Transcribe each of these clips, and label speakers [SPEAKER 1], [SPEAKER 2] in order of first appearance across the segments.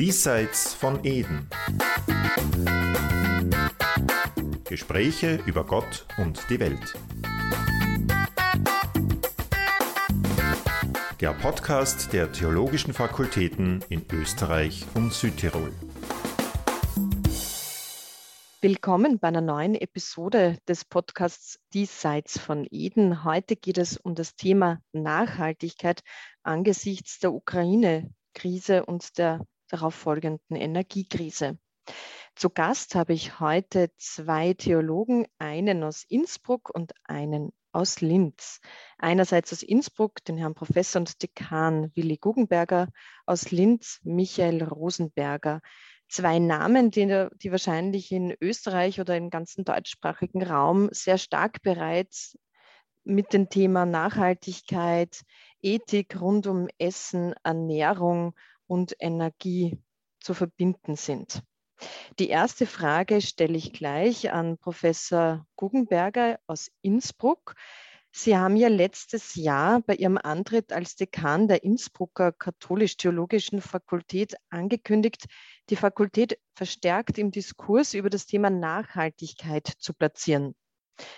[SPEAKER 1] Diesseits von Eden. Gespräche über Gott und die Welt. Der Podcast der Theologischen Fakultäten in Österreich und Südtirol.
[SPEAKER 2] Willkommen bei einer neuen Episode des Podcasts Diesseits von Eden. Heute geht es um das Thema Nachhaltigkeit angesichts der Ukraine-Krise und der darauf folgenden Energiekrise. Zu Gast habe ich heute zwei Theologen, einen aus Innsbruck und einen aus Linz. Einerseits aus Innsbruck den Herrn Professor und Dekan Willi Guggenberger, aus Linz Michael Rosenberger zwei Namen, die, die wahrscheinlich in Österreich oder im ganzen deutschsprachigen Raum sehr stark bereits mit dem Thema Nachhaltigkeit, Ethik rund um Essen, Ernährung und Energie zu verbinden sind. Die erste Frage stelle ich gleich an Professor Guggenberger aus Innsbruck. Sie haben ja letztes Jahr bei Ihrem Antritt als Dekan der Innsbrucker Katholisch-Theologischen Fakultät angekündigt, die Fakultät verstärkt im Diskurs über das Thema Nachhaltigkeit zu platzieren.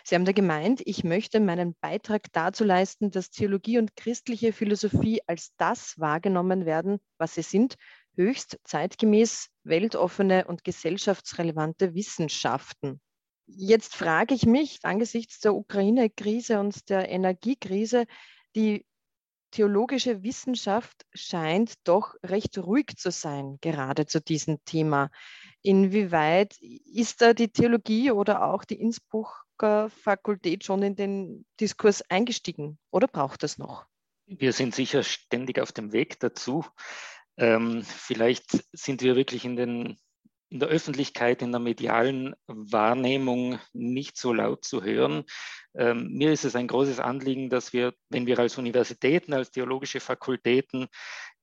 [SPEAKER 2] Sie haben da gemeint, ich möchte meinen Beitrag dazu leisten, dass Theologie und christliche Philosophie als das wahrgenommen werden, was sie sind, höchst zeitgemäß, weltoffene und gesellschaftsrelevante Wissenschaften. Jetzt frage ich mich angesichts der Ukraine-Krise und der Energiekrise, die theologische Wissenschaft scheint doch recht ruhig zu sein, gerade zu diesem Thema. Inwieweit ist da die Theologie oder auch die Innsbrucker Fakultät schon in den Diskurs eingestiegen oder braucht es noch?
[SPEAKER 3] Wir sind sicher ständig auf dem Weg dazu. Ähm, vielleicht sind wir wirklich in den in der Öffentlichkeit, in der medialen Wahrnehmung nicht so laut zu hören. Ähm, mir ist es ein großes Anliegen, dass wir, wenn wir als Universitäten, als theologische Fakultäten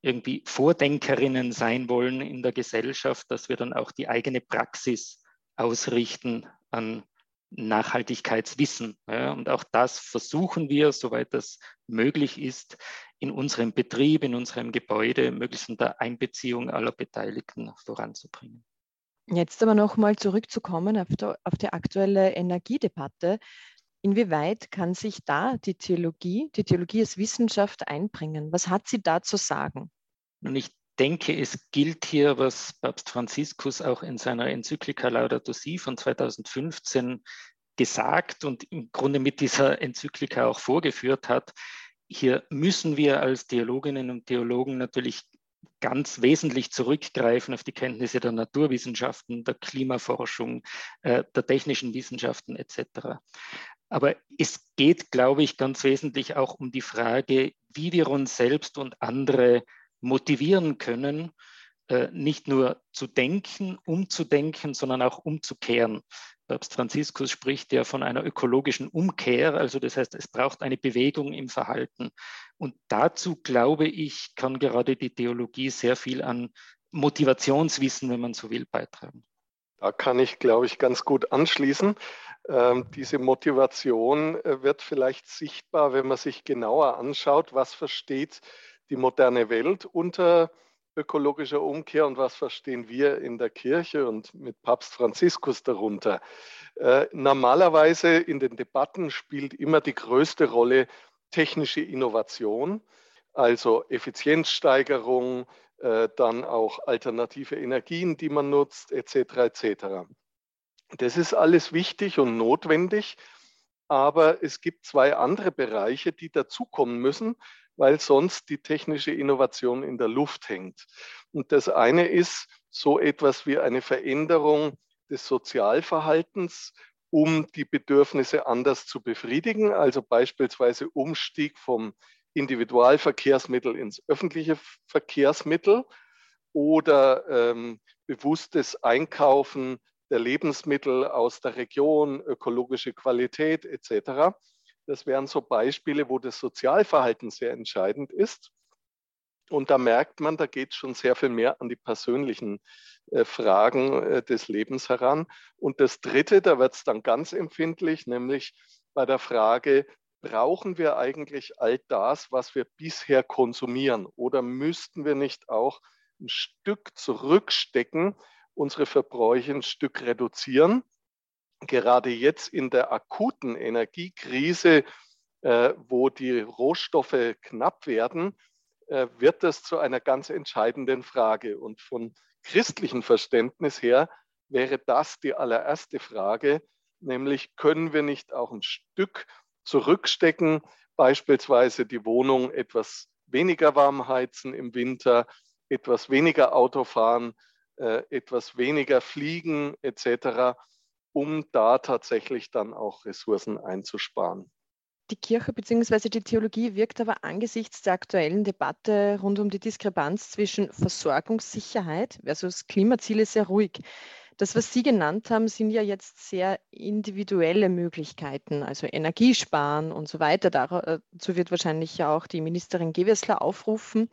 [SPEAKER 3] irgendwie Vordenkerinnen sein wollen in der Gesellschaft, dass wir dann auch die eigene Praxis ausrichten an Nachhaltigkeitswissen. Ja, und auch das versuchen wir, soweit das möglich ist, in unserem Betrieb, in unserem Gebäude möglichst unter Einbeziehung aller Beteiligten voranzubringen.
[SPEAKER 2] Jetzt aber nochmal zurückzukommen auf, der, auf die aktuelle Energiedebatte. Inwieweit kann sich da die Theologie, die Theologie als Wissenschaft einbringen? Was hat sie da zu sagen?
[SPEAKER 3] Und ich denke, es gilt hier, was Papst Franziskus auch in seiner Enzyklika Laudato Si von 2015 gesagt und im Grunde mit dieser Enzyklika auch vorgeführt hat. Hier müssen wir als Theologinnen und Theologen natürlich ganz wesentlich zurückgreifen auf die Kenntnisse der Naturwissenschaften, der Klimaforschung, äh, der technischen Wissenschaften etc. Aber es geht, glaube ich, ganz wesentlich auch um die Frage, wie wir uns selbst und andere motivieren können, äh, nicht nur zu denken, umzudenken, sondern auch umzukehren. Papst Franziskus spricht ja von einer ökologischen Umkehr, also das heißt, es braucht eine Bewegung im Verhalten. Und dazu, glaube ich, kann gerade die Theologie sehr viel an Motivationswissen, wenn man so will, beitragen.
[SPEAKER 4] Da kann ich, glaube ich, ganz gut anschließen. Ähm, diese Motivation äh, wird vielleicht sichtbar, wenn man sich genauer anschaut, was versteht die moderne Welt unter ökologischer Umkehr und was verstehen wir in der Kirche und mit Papst Franziskus darunter. Äh, normalerweise in den Debatten spielt immer die größte Rolle technische Innovation, also Effizienzsteigerung, äh, dann auch alternative Energien, die man nutzt, etc. etc. Das ist alles wichtig und notwendig, aber es gibt zwei andere Bereiche, die dazukommen müssen, weil sonst die technische Innovation in der Luft hängt. Und das eine ist so etwas wie eine Veränderung des Sozialverhaltens, um die Bedürfnisse anders zu befriedigen, also beispielsweise Umstieg vom Individualverkehrsmittel ins öffentliche Verkehrsmittel oder ähm, bewusstes Einkaufen der Lebensmittel aus der Region, ökologische Qualität etc. Das wären so Beispiele, wo das Sozialverhalten sehr entscheidend ist. Und da merkt man, da geht schon sehr viel mehr an die persönlichen äh, Fragen äh, des Lebens heran. Und das Dritte, da wird es dann ganz empfindlich, nämlich bei der Frage, brauchen wir eigentlich all das, was wir bisher konsumieren? Oder müssten wir nicht auch ein Stück zurückstecken, unsere Verbräuche ein Stück reduzieren. Gerade jetzt in der akuten Energiekrise, äh, wo die Rohstoffe knapp werden, äh, wird das zu einer ganz entscheidenden Frage. Und von christlichem Verständnis her wäre das die allererste Frage, nämlich können wir nicht auch ein Stück zurückstecken, beispielsweise die Wohnung etwas weniger warm heizen im Winter, etwas weniger Auto fahren, äh, etwas weniger fliegen etc., um da tatsächlich dann auch Ressourcen einzusparen.
[SPEAKER 2] Die Kirche bzw. die Theologie wirkt aber angesichts der aktuellen Debatte rund um die Diskrepanz zwischen Versorgungssicherheit versus Klimaziele sehr ruhig. Das, was Sie genannt haben, sind ja jetzt sehr individuelle Möglichkeiten, also Energiesparen und so weiter. Dazu wird wahrscheinlich ja auch die Ministerin Gewessler aufrufen.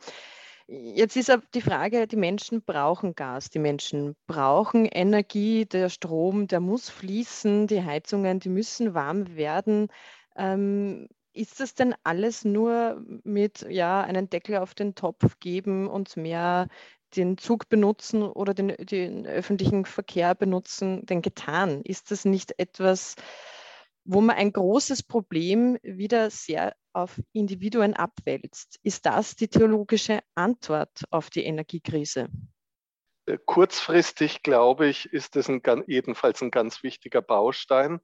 [SPEAKER 2] Jetzt ist die Frage, die Menschen brauchen Gas, die Menschen brauchen Energie, der Strom, der muss fließen, die Heizungen, die müssen warm werden. Ähm, ist das denn alles nur mit ja, einen Deckel auf den Topf geben und mehr den Zug benutzen oder den, den öffentlichen Verkehr benutzen denn getan? Ist das nicht etwas, wo man ein großes Problem wieder sehr auf Individuen abwälzt? Ist das die theologische Antwort auf die Energiekrise?
[SPEAKER 4] Äh, kurzfristig, glaube ich, ist das ein, jedenfalls ein ganz wichtiger Baustein.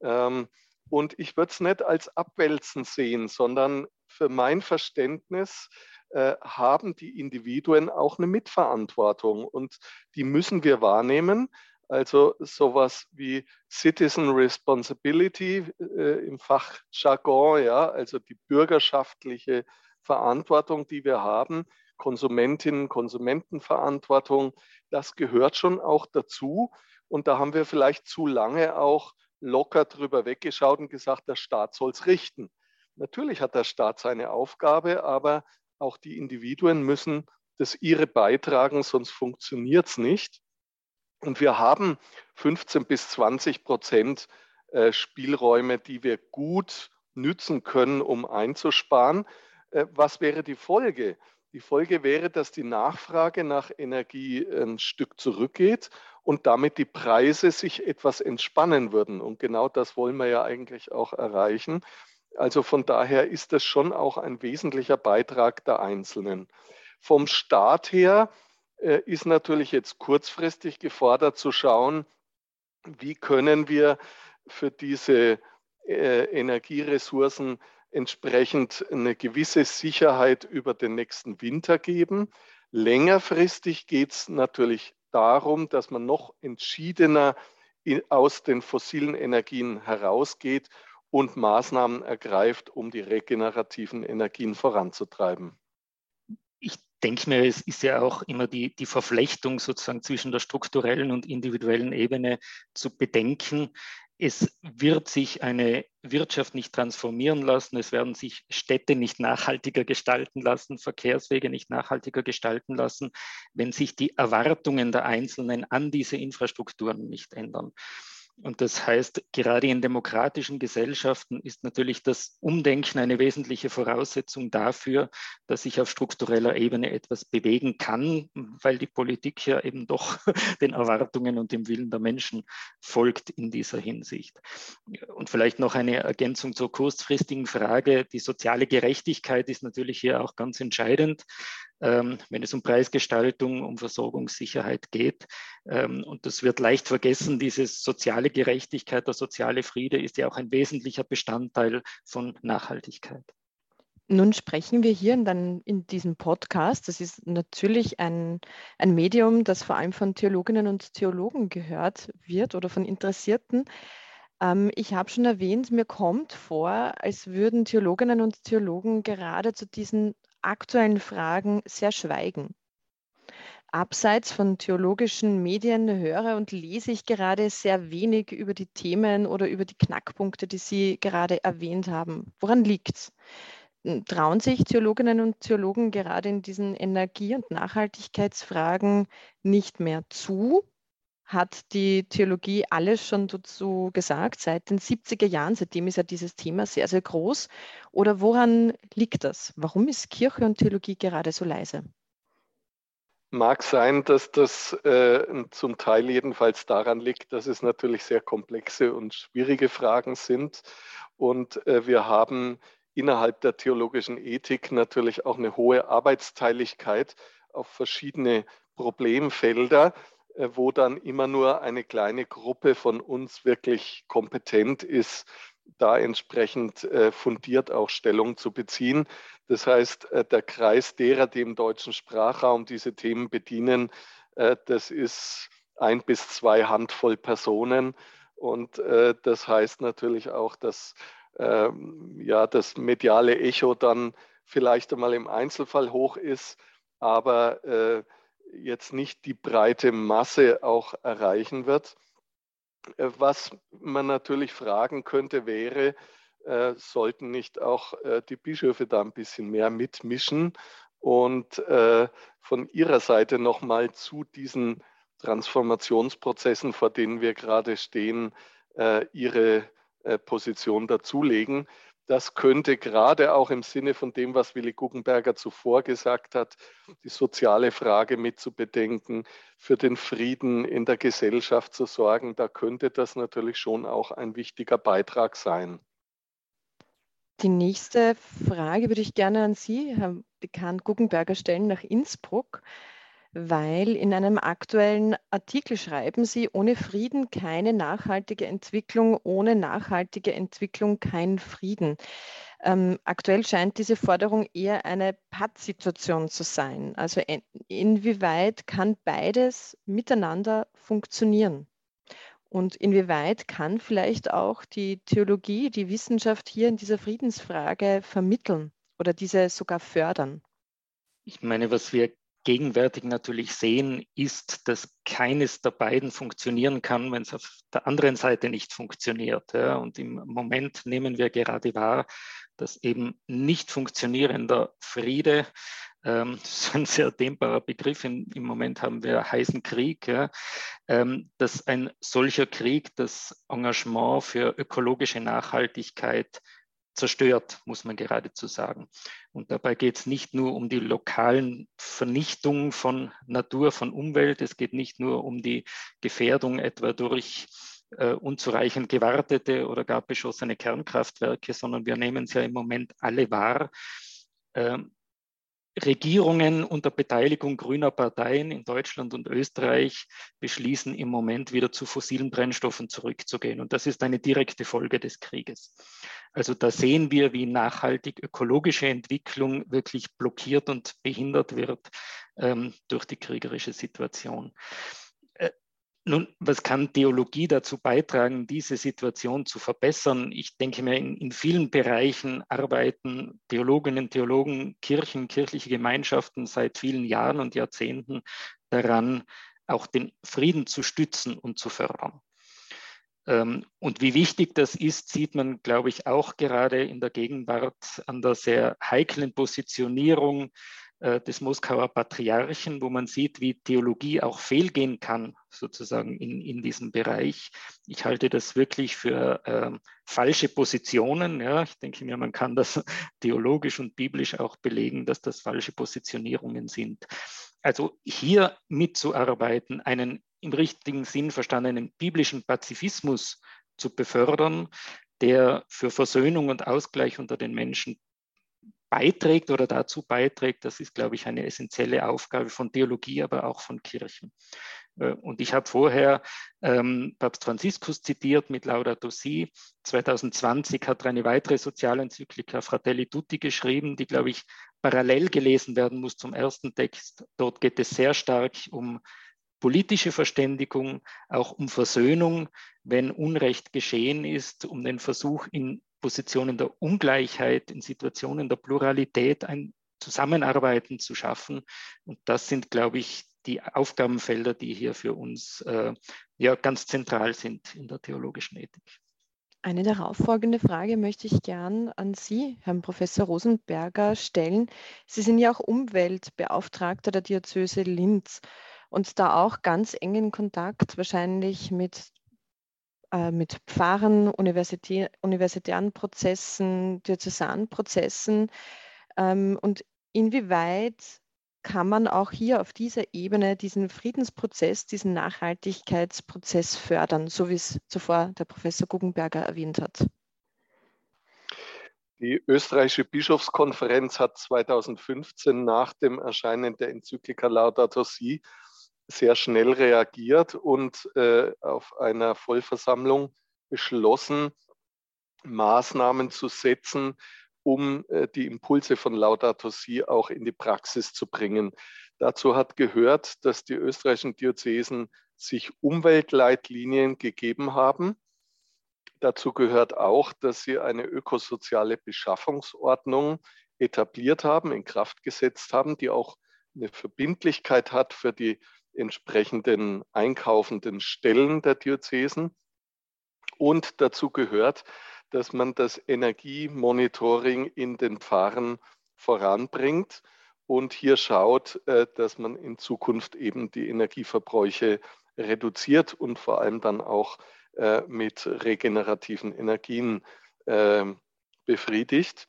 [SPEAKER 4] Ähm, und ich würde es nicht als Abwälzen sehen, sondern für mein Verständnis äh, haben die Individuen auch eine Mitverantwortung und die müssen wir wahrnehmen. Also sowas wie Citizen Responsibility äh, im Fachjargon, ja, also die bürgerschaftliche Verantwortung, die wir haben, Konsumentinnen, Konsumentenverantwortung, das gehört schon auch dazu. Und da haben wir vielleicht zu lange auch locker drüber weggeschaut und gesagt, der Staat soll es richten. Natürlich hat der Staat seine Aufgabe, aber auch die Individuen müssen das ihre beitragen, sonst funktioniert es nicht. Und wir haben 15 bis 20 Prozent äh, Spielräume, die wir gut nützen können, um einzusparen. Äh, was wäre die Folge? Die Folge wäre, dass die Nachfrage nach Energie ein Stück zurückgeht und damit die Preise sich etwas entspannen würden. Und genau das wollen wir ja eigentlich auch erreichen. Also von daher ist das schon auch ein wesentlicher Beitrag der Einzelnen. Vom Staat her ist natürlich jetzt kurzfristig gefordert zu schauen, wie können wir für diese äh, Energieressourcen entsprechend eine gewisse Sicherheit über den nächsten Winter geben. Längerfristig geht es natürlich darum, dass man noch entschiedener aus den fossilen Energien herausgeht und Maßnahmen ergreift, um die regenerativen Energien voranzutreiben.
[SPEAKER 3] Denke mir, es ist ja auch immer die, die Verflechtung sozusagen zwischen der strukturellen und individuellen Ebene zu bedenken. Es wird sich eine Wirtschaft nicht transformieren lassen, es werden sich Städte nicht nachhaltiger gestalten lassen, Verkehrswege nicht nachhaltiger gestalten lassen, wenn sich die Erwartungen der Einzelnen an diese Infrastrukturen nicht ändern. Und das heißt, gerade in demokratischen Gesellschaften ist natürlich das Umdenken eine wesentliche Voraussetzung dafür, dass sich auf struktureller Ebene etwas bewegen kann, weil die Politik ja eben doch den Erwartungen und dem Willen der Menschen folgt in dieser Hinsicht. Und vielleicht noch eine Ergänzung zur kurzfristigen Frage. Die soziale Gerechtigkeit ist natürlich hier auch ganz entscheidend. Ähm, wenn es um Preisgestaltung, um Versorgungssicherheit geht. Ähm, und das wird leicht vergessen, diese soziale Gerechtigkeit, der soziale Friede ist ja auch ein wesentlicher Bestandteil von Nachhaltigkeit.
[SPEAKER 2] Nun sprechen wir hier dann in diesem Podcast. Das ist natürlich ein, ein Medium, das vor allem von Theologinnen und Theologen gehört wird oder von Interessierten. Ähm, ich habe schon erwähnt, mir kommt vor, als würden Theologinnen und Theologen gerade zu diesen aktuellen Fragen sehr schweigen. Abseits von theologischen Medien höre und lese ich gerade sehr wenig über die Themen oder über die Knackpunkte, die Sie gerade erwähnt haben. Woran liegt es? Hm, trauen sich Theologinnen und Theologen gerade in diesen Energie- und Nachhaltigkeitsfragen nicht mehr zu? hat die Theologie alles schon dazu gesagt, seit den 70er Jahren. Seitdem ist ja dieses Thema sehr, sehr groß. Oder woran liegt das? Warum ist Kirche und Theologie gerade so leise?
[SPEAKER 4] Mag sein, dass das äh, zum Teil jedenfalls daran liegt, dass es natürlich sehr komplexe und schwierige Fragen sind. Und äh, wir haben innerhalb der theologischen Ethik natürlich auch eine hohe Arbeitsteiligkeit auf verschiedene Problemfelder, äh, wo dann immer nur eine kleine Gruppe von uns wirklich kompetent ist, da entsprechend äh, fundiert auch Stellung zu beziehen. Das heißt, äh, der Kreis derer, die im deutschen Sprachraum diese Themen bedienen, das ist ein bis zwei Handvoll Personen. Und das heißt natürlich auch, dass ähm, ja, das mediale Echo dann vielleicht einmal im Einzelfall hoch ist, aber jetzt nicht die breite Masse auch erreichen wird. Äh, was man natürlich fragen könnte, wäre, äh, sollten nicht auch äh, die Bischöfe da ein bisschen mehr mitmischen und äh, von ihrer Seite nochmal zu diesen Transformationsprozessen, vor denen wir gerade stehen, äh, ihre äh, Position dazulegen. Das könnte gerade auch im Sinne von dem, was Willi Guggenberger zuvor gesagt hat, die soziale Frage mit zu bedenken, für den Frieden in der Gesellschaft zu sorgen, da könnte das natürlich schon auch ein wichtiger Beitrag sein.
[SPEAKER 2] Die nächste Frage würde ich gerne an Sie, Herr Dekan Guggenberger, stellen nach Innsbruck weil in einem aktuellen Artikel schreiben Sie, ohne Frieden keine nachhaltige Entwicklung, ohne nachhaltige Entwicklung kein Frieden. Ähm, aktuell scheint diese Forderung eher eine Pattsituation zu sein. Also in, inwieweit kann beides miteinander funktionieren? Und inwieweit kann vielleicht auch die Theologie, die Wissenschaft hier in dieser Friedensfrage vermitteln oder diese sogar fördern?
[SPEAKER 3] Ich meine, was wir gegenwärtig natürlich sehen, ist, dass keines der beiden funktionieren kann, wenn es auf der anderen Seite nicht funktioniert. Ja. Und im Moment nehmen wir gerade wahr, dass eben nicht funktionierender Friede, ähm, das ist ein sehr dehnbarer Begriff, in, im Moment haben wir heißen Krieg, ja, ähm, dass ein solcher Krieg das Engagement für ökologische Nachhaltigkeit zerstört, muss man geradezu sagen. Und dabei geht es nicht nur um die lokalen Vernichtungen von Natur, von Umwelt, es geht nicht nur um die Gefährdung etwa durch äh, unzureichend gewartete oder gar beschossene Kernkraftwerke, sondern wir nehmen es ja im Moment alle wahr. Ähm, Regierungen unter Beteiligung grüner Parteien in Deutschland und Österreich beschließen im Moment wieder zu fossilen Brennstoffen zurückzugehen. Und das ist eine direkte Folge des Krieges. Also da sehen wir, wie nachhaltig ökologische Entwicklung wirklich blockiert und behindert wird ähm, durch die kriegerische Situation. Nun, was kann Theologie dazu beitragen, diese Situation zu verbessern? Ich denke mir, in, in, vielen Bereichen arbeiten Theologinnen, Theologen, Kirchen, kirchliche Gemeinschaften seit vielen Jahren und Jahrzehnten daran, auch den Frieden zu stützen und zu fördern. Ähm, und wie wichtig das ist, sieht man, glaube ich, auch gerade in der Gegenwart an der sehr heiklen Positionierung des Moskauer Patriarchen, wo man sieht, wie Theologie auch fehlgehen kann, sozusagen in, in diesem Bereich. Ich halte das wirklich für äh, falsche Positionen. Ja. Ich denke mir, man kann das theologisch und biblisch auch belegen, dass das falsche Positionierungen sind. Also hier mitzuarbeiten, einen im richtigen Sinn verstandenen biblischen Pazifismus zu befördern, der für Versöhnung und Ausgleich unter den Menschen beiträgt oder dazu beiträgt, das ist, glaube ich, eine essentielle Aufgabe von Theologie, aber auch von Kirchen. Äh, und ich habe vorher ähm, Papst Franziskus zitiert mit Laudato Si. 2020 hat er eine weitere Sozialenzyklika Fratelli Tutti geschrieben, die, glaube ich, parallel gelesen werden muss zum ersten Text. Dort geht es sehr stark um politische Verständigung, auch um Versöhnung, wenn Unrecht geschehen ist, um den Versuch, in Positionen der Ungleichheit, in Situationen der Pluralität ein Zusammenarbeiten zu schaffen. Und das sind, glaube ich, die Aufgabenfelder, die hier für uns äh, ja ganz zentral sind in der theologischen Ethik.
[SPEAKER 2] Eine darauffolgende Frage möchte ich gern an Sie, Herrn Professor Rosenberger, stellen. Sie sind ja auch Umweltbeauftragter der Diözese Linz und da auch ganz engen Kontakt wahrscheinlich mit äh, mit Pfarren, Universitä universitären Prozessen, diözesanen Prozessen ähm, und inwieweit kann man auch hier auf dieser Ebene diesen Friedensprozess, diesen Nachhaltigkeitsprozess fördern, so wie es zuvor der Professor Guggenberger erwähnt hat.
[SPEAKER 4] Die österreichische Bischofskonferenz hat 2015 nach dem Erscheinen der Enzyklika Laudato Si sehr schnell reagiert und äh, auf einer Vollversammlung beschlossen, Maßnahmen zu setzen, um äh, die Impulse von Laudato Si auch in die Praxis zu bringen. Dazu hat gehört, dass die österreichischen Diözesen sich Umweltleitlinien gegeben haben. Dazu gehört auch, dass sie eine ökosoziale Beschaffungsordnung etabliert haben, in Kraft gesetzt haben, die auch eine Verbindlichkeit hat für die entsprechenden einkaufenden Stellen der Diözesen. Und dazu gehört, dass man das Energiemonitoring in den Pfarren voranbringt und hier schaut, äh, dass man in Zukunft eben die Energieverbräuche reduziert und vor allem dann auch äh, mit regenerativen Energien ähm, befriedigt.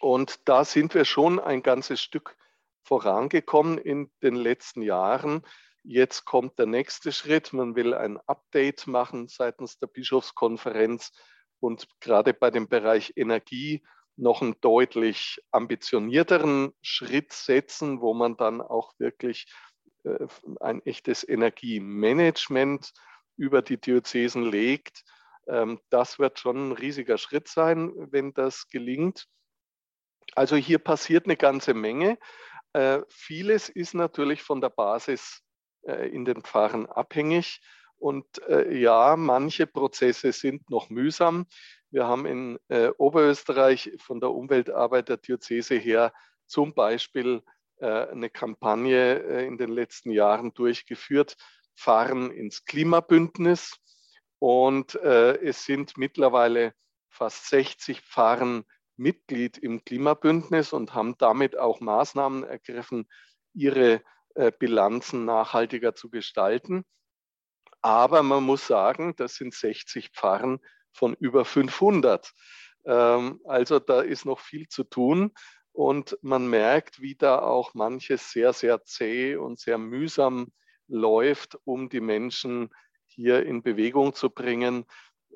[SPEAKER 4] Und da sind wir schon ein ganzes Stück vorangekommen in den letzten Jahren. Jetzt kommt der nächste Schritt. Man will ein Update machen seitens der Bischofskonferenz und gerade bei dem Bereich Energie noch einen deutlich ambitionierteren Schritt setzen, wo man dann auch wirklich äh, ein echtes Energiemanagement über die Diözesen legt. Ähm, das wird schon ein riesiger Schritt sein, wenn das gelingt. Also hier passiert eine ganze Menge. Äh, vieles ist natürlich von der Basis äh, in den Pfarren abhängig. Und äh, ja, manche Prozesse sind noch mühsam. Wir haben in äh, Oberösterreich von der Umweltarbeit der Diözese her zum Beispiel äh, eine Kampagne in den letzten Jahren durchgeführt, Fahren ins Klimabündnis. Und es sind mittlerweile fast 60 Pfarren Mitglied im Klimabündnis und haben damit auch Maßnahmen ergriffen, ihre äh, Bilanzen nachhaltiger zu gestalten. Aber man muss sagen, das sind 60 Pfarren von über 500. Ähm, also da ist noch viel zu tun. Und man merkt, wie da auch manches sehr, sehr zäh und sehr mühsam läuft, um die Menschen hier in Bewegung zu bringen.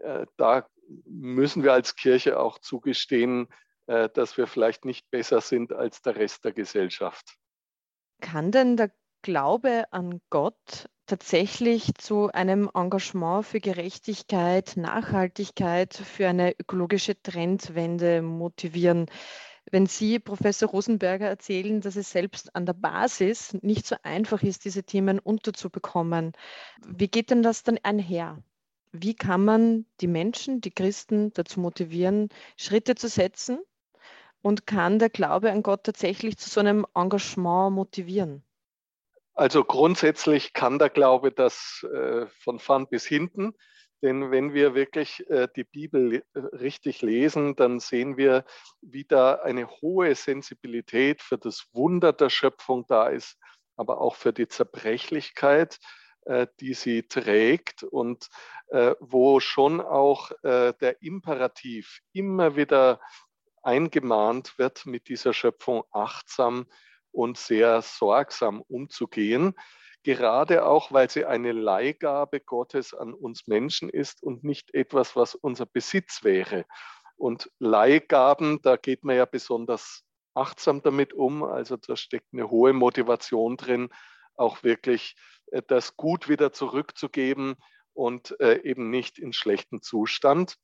[SPEAKER 4] Äh, da müssen wir als Kirche auch zugestehen, äh, dass wir vielleicht nicht besser sind als der Rest der Gesellschaft.
[SPEAKER 2] Kann denn der Glaube an Gott tatsächlich zu einem Engagement für Gerechtigkeit, Nachhaltigkeit, für eine ökologische Trendwende motivieren? Wenn Sie, Professor Rosenberger, erzählen, dass es selbst an der Basis nicht so einfach ist, diese Themen unterzubekommen, wie geht denn das dann einher? Wie kann man die Menschen, die Christen dazu motivieren, Schritte zu setzen? Und kann der Glaube an Gott tatsächlich zu so einem Engagement motivieren?
[SPEAKER 4] Also grundsätzlich kann der Glaube das äh, von vorn bis hinten. Denn wenn wir wirklich äh, die Bibel äh, richtig lesen, dann sehen wir, wie da eine hohe Sensibilität für das Wunder der Schöpfung da ist, aber auch für die Zerbrechlichkeit, die sie trägt und äh, wo schon auch äh, der Imperativ immer wieder eingemahnt wird, mit dieser Schöpfung achtsam und sehr sorgsam umzugehen, gerade auch, weil sie eine Leihgabe Gottes an uns Menschen ist und nicht etwas, was unser Besitz wäre. Und Leihgaben, da geht man ja besonders achtsam damit um. Also da steckt eine hohe Motivation drin, auch wirklich äh, das Gut wieder zurückzugeben und äh, eben nicht in schlechten Zustand.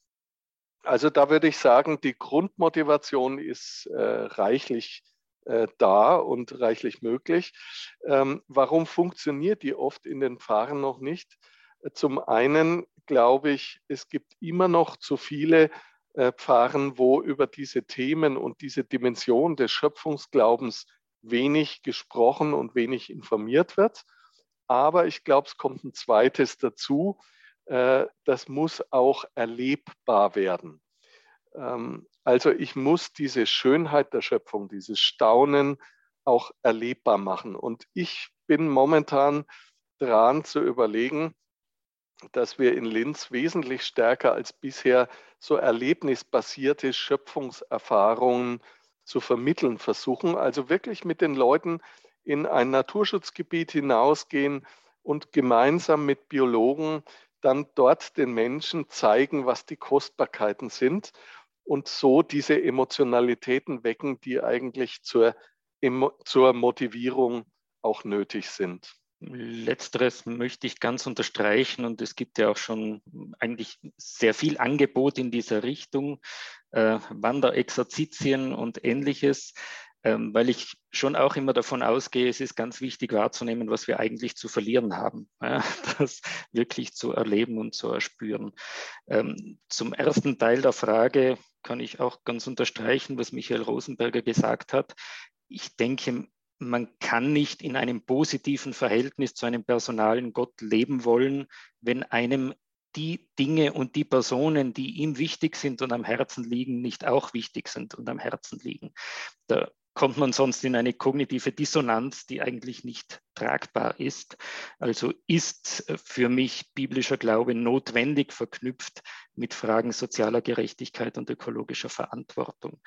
[SPEAKER 4] Also da würde ich sagen, die Grundmotivation ist äh, reichlich äh, da und reichlich möglich. Ähm, warum funktioniert die oft in den Pfarren noch nicht? Zum einen glaube ich, es gibt immer noch zu viele äh, Pfarren, wo über diese Themen und diese Dimension des Schöpfungsglaubens wenig gesprochen und wenig informiert wird. Aber ich glaube, es kommt ein zweites dazu. Äh, das muss auch erlebbar werden. Ähm, also ich muss diese Schönheit der Schöpfung, dieses Staunen auch erlebbar machen. Und ich bin momentan dran zu überlegen, dass wir in Linz wesentlich stärker als bisher so erlebnisbasierte Schöpfungserfahrungen zu vermitteln versuchen. Also wirklich mit den Leuten in ein Naturschutzgebiet hinausgehen und gemeinsam mit Biologen dann dort den Menschen zeigen, was die Kostbarkeiten sind und so diese Emotionalitäten wecken, die eigentlich zur, zur Motivierung auch nötig sind.
[SPEAKER 3] Letzteres möchte ich ganz unterstreichen und es gibt ja auch schon eigentlich sehr viel Angebot in dieser Richtung, äh, Wanderexerzitien und ähnliches, ähm, weil ich schon auch immer davon ausgehe, es ist ganz wichtig wahrzunehmen, was wir eigentlich zu verlieren haben, ja, das wirklich zu erleben und zu erspüren. Ähm, zum ersten Teil der Frage kann ich auch ganz unterstreichen, was Michael Rosenberger gesagt hat. Ich denke, man kann nicht in einem positiven Verhältnis zu einem personalen Gott leben wollen, wenn einem die Dinge und die Personen, die ihm wichtig sind und am Herzen liegen, nicht auch wichtig sind und am Herzen liegen. Da kommt man sonst in eine kognitive Dissonanz, die eigentlich nicht tragbar ist. Also ist für mich biblischer Glaube notwendig verknüpft mit Fragen sozialer Gerechtigkeit und ökologischer Verantwortung.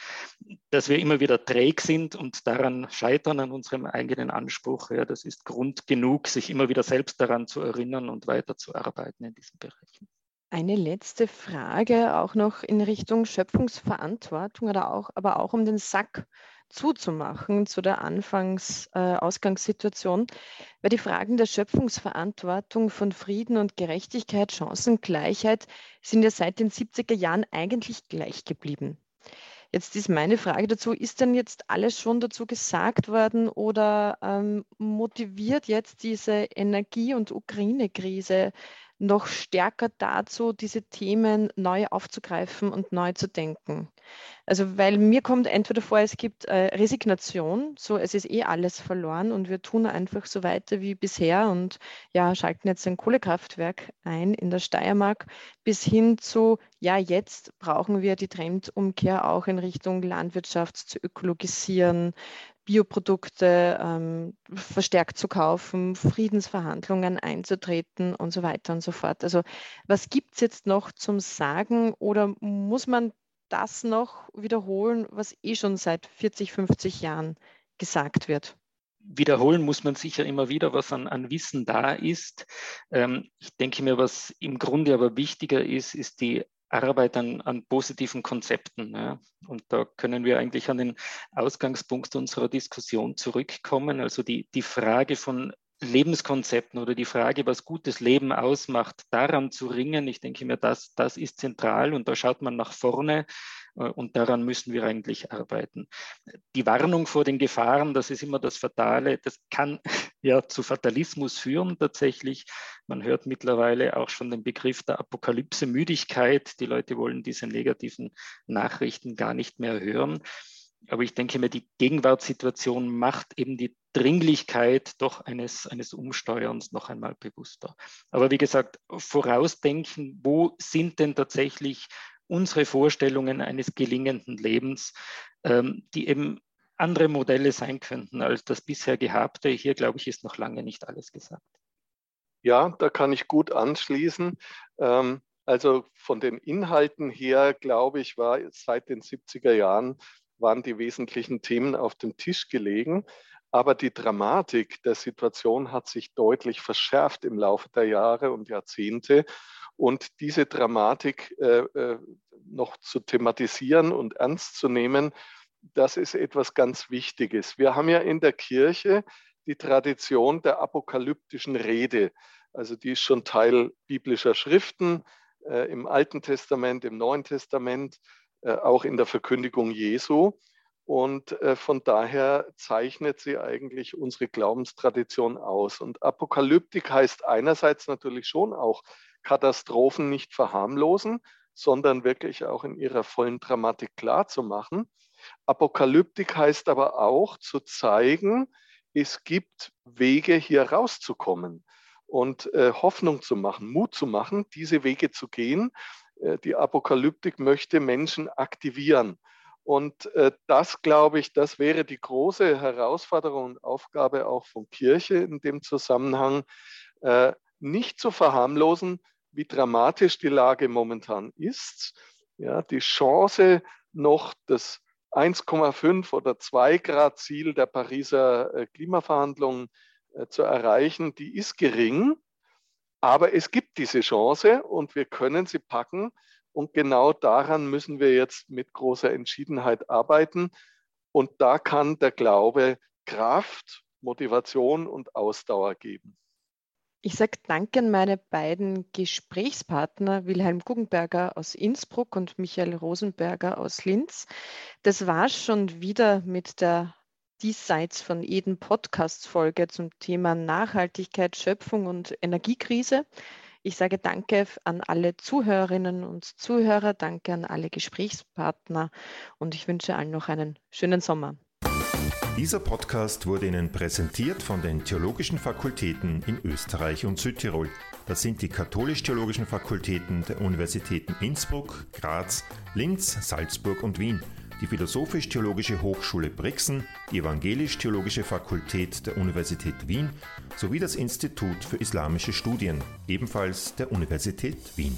[SPEAKER 3] Dass wir immer wieder träg sind und daran scheitern an unserem eigenen Anspruch, ja, das ist Grund genug, sich immer wieder selbst daran zu erinnern und weiterzuarbeiten in diesen Bereichen.
[SPEAKER 2] Eine letzte Frage auch noch in Richtung Schöpfungsverantwortung oder auch, aber auch um den Sack zuzumachen zu der Anfangs-, äh, Ausgangssituation, weil die Fragen der Schöpfungsverantwortung von Frieden und Gerechtigkeit, Chancengleichheit sind ja seit den 70er Jahren eigentlich gleich geblieben. Jetzt ist meine Frage dazu, ist denn jetzt alles schon dazu gesagt worden oder ähm, motiviert jetzt diese Energie- und Ukraine-Krise noch stärker dazu, diese Themen neu aufzugreifen und neu zu denken. Also weil mir kommt entweder vor, es gibt äh, Resignation, so es ist eh alles verloren und wir tun einfach so weiter wie bisher und ja, schalten jetzt ein Kohlekraftwerk ein in der Steiermark, bis hin zu, ja, jetzt brauchen wir die Trendumkehr auch in Richtung Landwirtschaft zu ökologisieren, Bioprodukte ähm, verstärkt zu kaufen, Friedensverhandlungen einzutreten und so weiter und so fort. Also was gibt es jetzt noch zum Sagen oder muss man das noch wiederholen, was eh schon seit 40, 50 Jahren gesagt wird?
[SPEAKER 3] Wiederholen muss man sicher immer wieder, was an, an Wissen da ist. Ähm, ich denke mir, was im Grunde aber wichtiger ist, ist die Arbeit an, an positiven Konzepten. Ja. Und da können wir eigentlich an den Ausgangspunkt unserer Diskussion zurückkommen. Also die, die Frage von Lebenskonzepten oder die Frage, was gutes Leben ausmacht, daran zu ringen, ich denke mir, das, das ist zentral und da schaut man nach vorne äh, und daran müssen wir eigentlich arbeiten. Die Warnung vor den Gefahren, das ist immer das Fatale, das kann ja zu Fatalismus führen tatsächlich. Man hört mittlerweile auch schon den Begriff der Apokalypse-Müdigkeit. Die Leute wollen diese negativen Nachrichten gar nicht mehr hören. Aber ich denke mir, die Gegenwartssituation macht eben die Dringlichkeit doch eines, eines Umsteuerns noch einmal bewusster. Aber wie gesagt, vorausdenken, wo sind denn tatsächlich unsere Vorstellungen eines gelingenden Lebens, ähm, die eben andere Modelle sein könnten als das bisher gehabte. Hier, glaube ich, ist noch lange nicht alles gesagt.
[SPEAKER 4] Ja, da kann ich gut anschließen. Ähm, also von den Inhalten her, glaube ich, war seit den 70er Jahren waren die wesentlichen Themen auf dem Tisch gelegen. Aber die Dramatik der Situation hat sich deutlich verschärft im Laufe der Jahre und Jahrzehnte. Und diese Dramatik äh, äh, noch zu thematisieren und ernst zu nehmen, das ist etwas ganz Wichtiges. Wir haben ja in der Kirche die Tradition der apokalyptischen Rede. Also die ist schon Teil biblischer Schriften äh, im Alten Testament, im Neuen Testament, auch in der Verkündigung Jesu. Und äh, von daher zeichnet sie eigentlich unsere Glaubenstradition aus. Und Apokalyptik heißt einerseits natürlich schon auch Katastrophen nicht verharmlosen, sondern wirklich auch in ihrer vollen Dramatik klar zu machen. Apokalyptik heißt aber auch zu zeigen, es gibt Wege, hier rauszukommen und äh, Hoffnung zu machen, Mut zu machen, diese Wege zu gehen. Äh, die Apokalyptik möchte Menschen aktivieren. Und äh, das, glaube ich, das wäre die große Herausforderung und Aufgabe auch von Kirche in dem Zusammenhang, äh, nicht zu verharmlosen, wie dramatisch die Lage momentan ist. Ja, die Chance, noch das 1,5 oder 2 Grad Ziel der Pariser Klimaverhandlungen zu erreichen, die ist gering. Aber es gibt diese Chance und wir können sie packen. Und genau daran müssen wir jetzt mit großer Entschiedenheit arbeiten. Und da kann der Glaube Kraft, Motivation und Ausdauer geben.
[SPEAKER 2] Ich sage Danke an meine beiden Gesprächspartner, Wilhelm Guggenberger aus Innsbruck und Michael Rosenberger aus Linz. Das war schon wieder mit der Diesseits von Eden Podcast-Folge zum Thema Nachhaltigkeit, Schöpfung und Energiekrise. Ich sage Danke an alle Zuhörerinnen und Zuhörer, danke an alle Gesprächspartner und ich wünsche allen noch einen schönen Sommer.
[SPEAKER 1] Dieser Podcast wurde Ihnen präsentiert von den Theologischen Fakultäten in Österreich und Südtirol. Das sind die katholisch-theologischen Fakultäten der Universitäten Innsbruck, Graz, Linz, Salzburg und Wien, die Philosophisch-Theologische Hochschule Brixen, die Evangelisch-Theologische Fakultät der Universität Wien sowie das Institut für Islamische Studien, ebenfalls der Universität Wien.